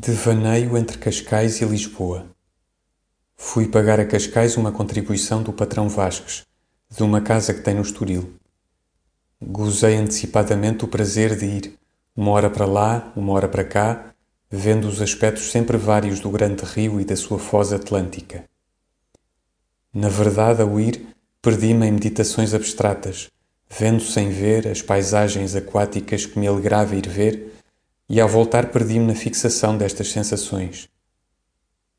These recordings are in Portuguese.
Devaneio entre Cascais e Lisboa. Fui pagar a Cascais uma contribuição do patrão Vasques, de uma casa que tem no Estoril. Gozei antecipadamente o prazer de ir, uma hora para lá, uma hora para cá, vendo os aspectos sempre vários do grande rio e da sua foz atlântica. Na verdade, ao ir, perdi-me em meditações abstratas, vendo sem ver as paisagens aquáticas que me alegrava ir ver e ao voltar perdi-me na fixação destas sensações.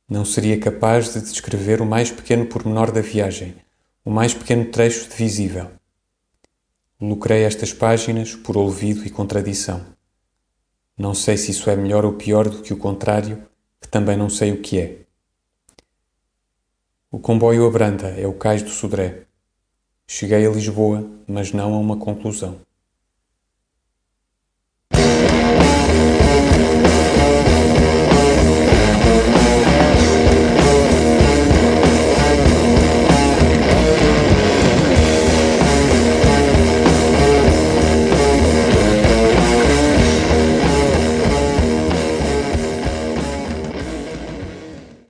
Não seria capaz de descrever o mais pequeno pormenor da viagem, o mais pequeno trecho de visível. Lucrei estas páginas por olvido e contradição. Não sei se isso é melhor ou pior do que o contrário, que também não sei o que é. O comboio abranda, é o cais do Sodré. Cheguei a Lisboa, mas não a uma conclusão.